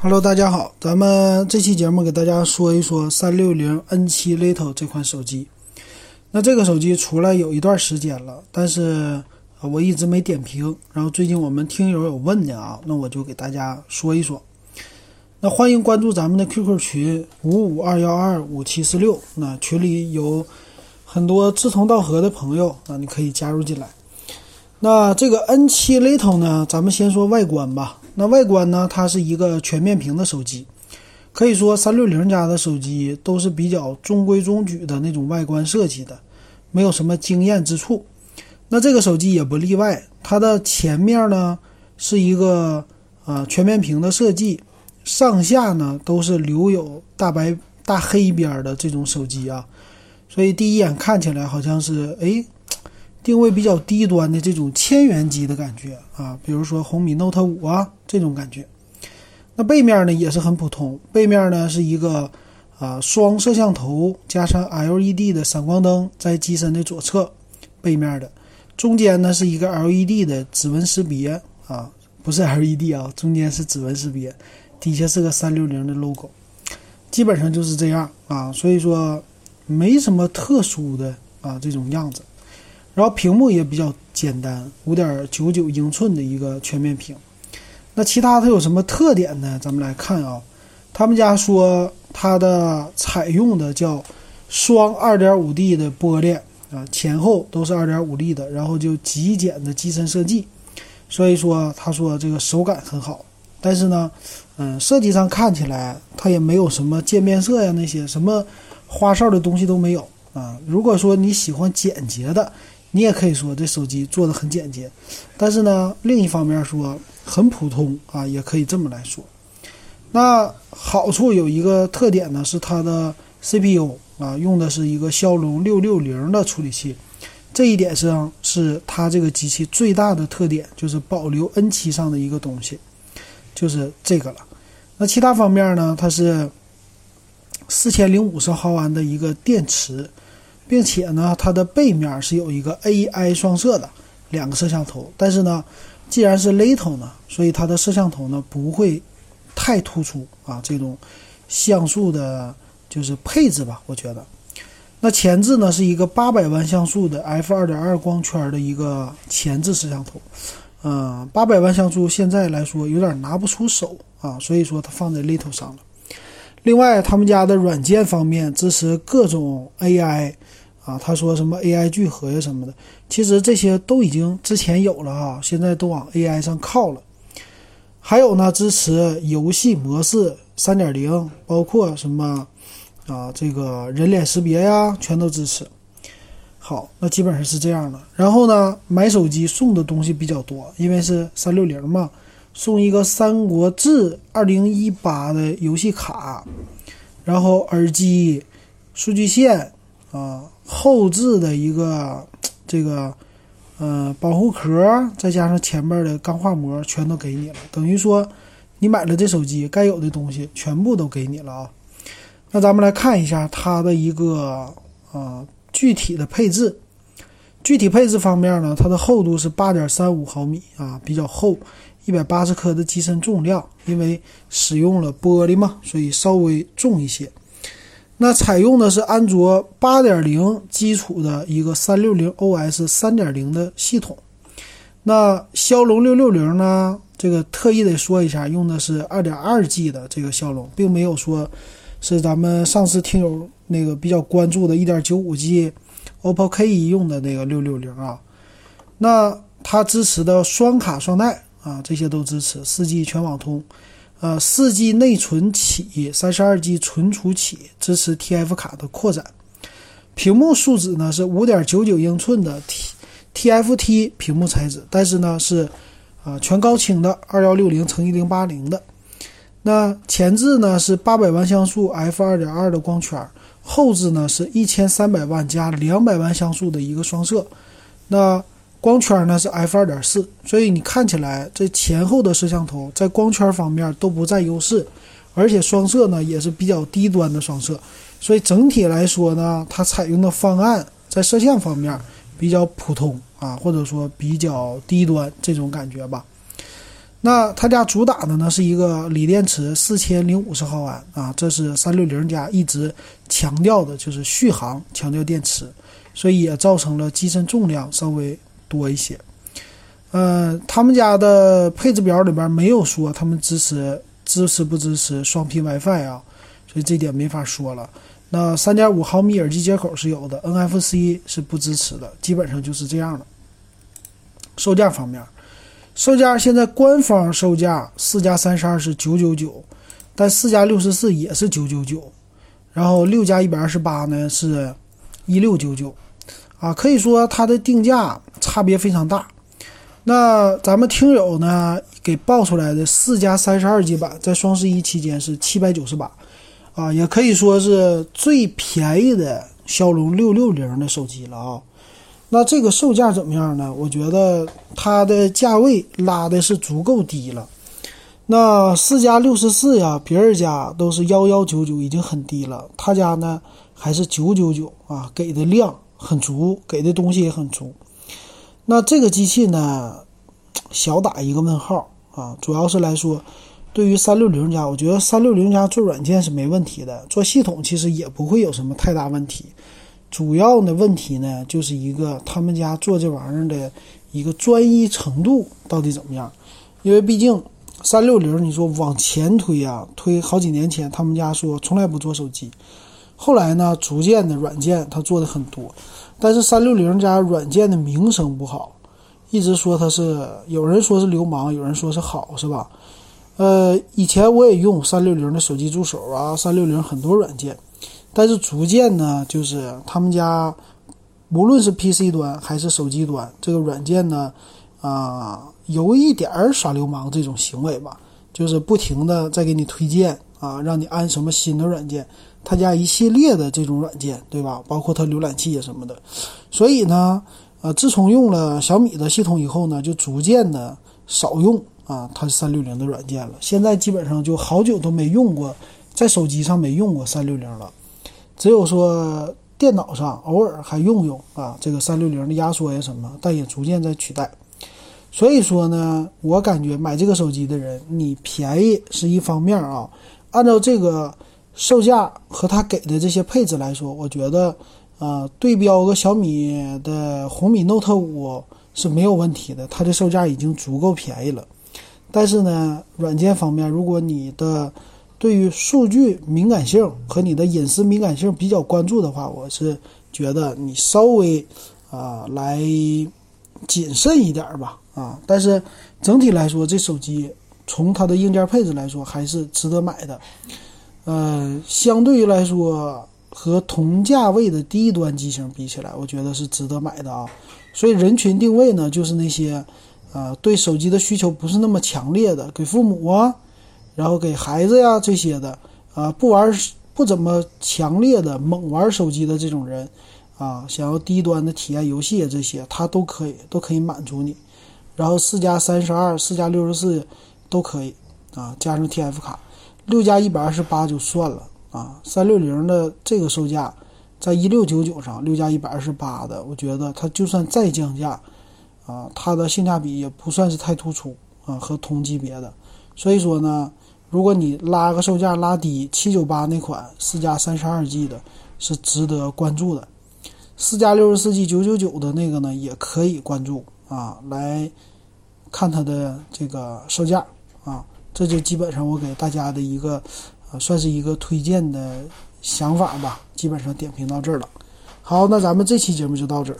Hello，大家好，咱们这期节目给大家说一说三六零 N7 Lite 这款手机。那这个手机出来有一段时间了，但是我一直没点评。然后最近我们听友有问的啊，那我就给大家说一说。那欢迎关注咱们的 QQ 群五五二幺二五七四六，那群里有很多志同道合的朋友啊，你可以加入进来。那这个 N7 Lite 呢，咱们先说外观吧。那外观呢，它是一个全面屏的手机，可以说三六零家的手机都是比较中规中矩的那种外观设计的，没有什么惊艳之处。那这个手机也不例外，它的前面呢是一个啊全面屏的设计，上下呢都是留有大白大黑边的这种手机啊，所以第一眼看起来好像是哎。定位比较低端的这种千元机的感觉啊，比如说红米 Note 五啊这种感觉。那背面呢也是很普通，背面呢是一个啊双摄像头加上 LED 的闪光灯在机身的左侧背面的，中间呢是一个 LED 的指纹识别啊，不是 LED 啊，中间是指纹识别，底下是个三六零的 logo，基本上就是这样啊，所以说没什么特殊的啊这种样子。然后屏幕也比较简单，五点九九英寸的一个全面屏。那其他它有什么特点呢？咱们来看啊，他们家说它的采用的叫双二点五 D 的玻璃啊，前后都是二点五 D 的，然后就极简的机身设计。所以说他说这个手感很好，但是呢，嗯，设计上看起来它也没有什么渐变色呀，那些什么花哨的东西都没有啊。如果说你喜欢简洁的。你也可以说这手机做的很简洁，但是呢，另一方面说很普通啊，也可以这么来说。那好处有一个特点呢，是它的 CPU 啊，用的是一个骁龙六六零的处理器，这一点上是它这个机器最大的特点，就是保留 N7 上的一个东西，就是这个了。那其他方面呢，它是四千零五十毫安的一个电池。并且呢，它的背面是有一个 AI 双摄的两个摄像头，但是呢，既然是 little 呢，所以它的摄像头呢不会太突出啊，这种像素的，就是配置吧，我觉得。那前置呢是一个八百万像素的 f 二点二光圈的一个前置摄像头，嗯，八百万像素现在来说有点拿不出手啊，所以说它放在 little 上了。另外，他们家的软件方面支持各种 AI。啊，他说什么 AI 聚合呀什么的，其实这些都已经之前有了啊，现在都往 AI 上靠了。还有呢，支持游戏模式三点零，包括什么啊，这个人脸识别呀，全都支持。好，那基本上是这样的。然后呢，买手机送的东西比较多，因为是三六零嘛，送一个《三国志二零一八》的游戏卡，然后耳机、数据线啊。后置的一个这个呃保护壳，再加上前面的钢化膜，全都给你了。等于说你买了这手机，该有的东西全部都给你了啊。那咱们来看一下它的一个呃具体的配置。具体配置方面呢，它的厚度是八点三五毫米啊，比较厚，一百八十克的机身重量，因为使用了玻璃嘛，所以稍微重一些。那采用的是安卓八点零基础的一个三六零 OS 三点零的系统。那骁龙六六零呢？这个特意得说一下，用的是二点二 G 的这个骁龙，并没有说是咱们上次听友那个比较关注的一点九五 G OPPO K 一用的那个六六零啊。那它支持的双卡双待啊，这些都支持，四 G 全网通。呃，四 G 内存起，三十二 G 存储起，支持 TF 卡的扩展。屏幕素质呢是五点九九英寸的 T TFT 屏幕材质，但是呢是啊全高清的二幺六零乘一零八零的。那前置呢是八百万像素 f 二点二的光圈，后置呢是一千三百万加两百万像素的一个双摄。那光圈呢是 f 二点四，所以你看起来这前后的摄像头在光圈方面都不占优势，而且双摄呢也是比较低端的双摄，所以整体来说呢，它采用的方案在摄像方面比较普通啊，或者说比较低端这种感觉吧。那他家主打的呢是一个锂电池，四千零五十毫安啊，这是三六零家一直强调的，就是续航，强调电池，所以也造成了机身重量稍微多一些。呃，他们家的配置表里边没有说他们支持支持不支持双频 WiFi 啊，所以这点没法说了。那三点五毫米耳机接口是有的，NFC 是不支持的，基本上就是这样的。售价方面。售价现在官方售价四加三十二是九九九，但四加六十四也是九九九，然后六加一百二十八呢是一六九九，啊，可以说它的定价差别非常大。那咱们听友呢给报出来的四加三十二 G 版在双十一期间是七百九十八，啊，也可以说是最便宜的骁龙六六零的手机了啊。那这个售价怎么样呢？我觉得它的价位拉的是足够低了。那四加六十四呀，别人家都是幺幺九九，已经很低了。他家呢还是九九九啊，给的量很足，给的东西也很足。那这个机器呢，小打一个问号啊。主要是来说，对于三六零家，我觉得三六零家做软件是没问题的，做系统其实也不会有什么太大问题。主要的问题呢，就是一个他们家做这玩意儿的一个专一程度到底怎么样？因为毕竟三六零，你说往前推啊，推好几年前，他们家说从来不做手机，后来呢，逐渐的软件他做的很多，但是三六零家软件的名声不好，一直说它是有人说是流氓，有人说是好，是吧？呃，以前我也用三六零的手机助手啊，三六零很多软件。但是逐渐呢，就是他们家，无论是 PC 端还是手机端，这个软件呢，啊，有一点儿耍流氓这种行为吧，就是不停的在给你推荐啊，让你安什么新的软件，他家一系列的这种软件，对吧？包括它浏览器啊什么的。所以呢，呃，自从用了小米的系统以后呢，就逐渐的少用啊，它三六零的软件了。现在基本上就好久都没用过，在手机上没用过三六零了。只有说电脑上偶尔还用用啊，这个三六零的压缩呀什么，但也逐渐在取代。所以说呢，我感觉买这个手机的人，你便宜是一方面啊。按照这个售价和它给的这些配置来说，我觉得，呃，对标个小米的红米 Note 五是没有问题的，它的售价已经足够便宜了。但是呢，软件方面，如果你的对于数据敏感性和你的隐私敏感性比较关注的话，我是觉得你稍微啊来谨慎一点吧啊。但是整体来说，这手机从它的硬件配置来说还是值得买的。呃，相对于来说和同价位的低端机型比起来，我觉得是值得买的啊。所以人群定位呢，就是那些呃对手机的需求不是那么强烈的，给父母啊。然后给孩子呀这些的，啊不玩不怎么强烈的猛玩手机的这种人，啊想要低端的体验游戏啊这些，它都可以都可以满足你。然后四加三十二、四加六十四都可以，啊加上 TF 卡，六加一百二十八就算了啊。三六零的这个售价在一六九九上，六加一百二十八的，我觉得它就算再降价，啊它的性价比也不算是太突出啊和同级别的，所以说呢。如果你拉个售价拉低，七九八那款四加三十二 G 的，是值得关注的；四加六十四 G 九九九的那个呢，也可以关注啊，来看它的这个售价啊。这就基本上我给大家的一个，呃，算是一个推荐的想法吧。基本上点评到这儿了。好，那咱们这期节目就到这儿。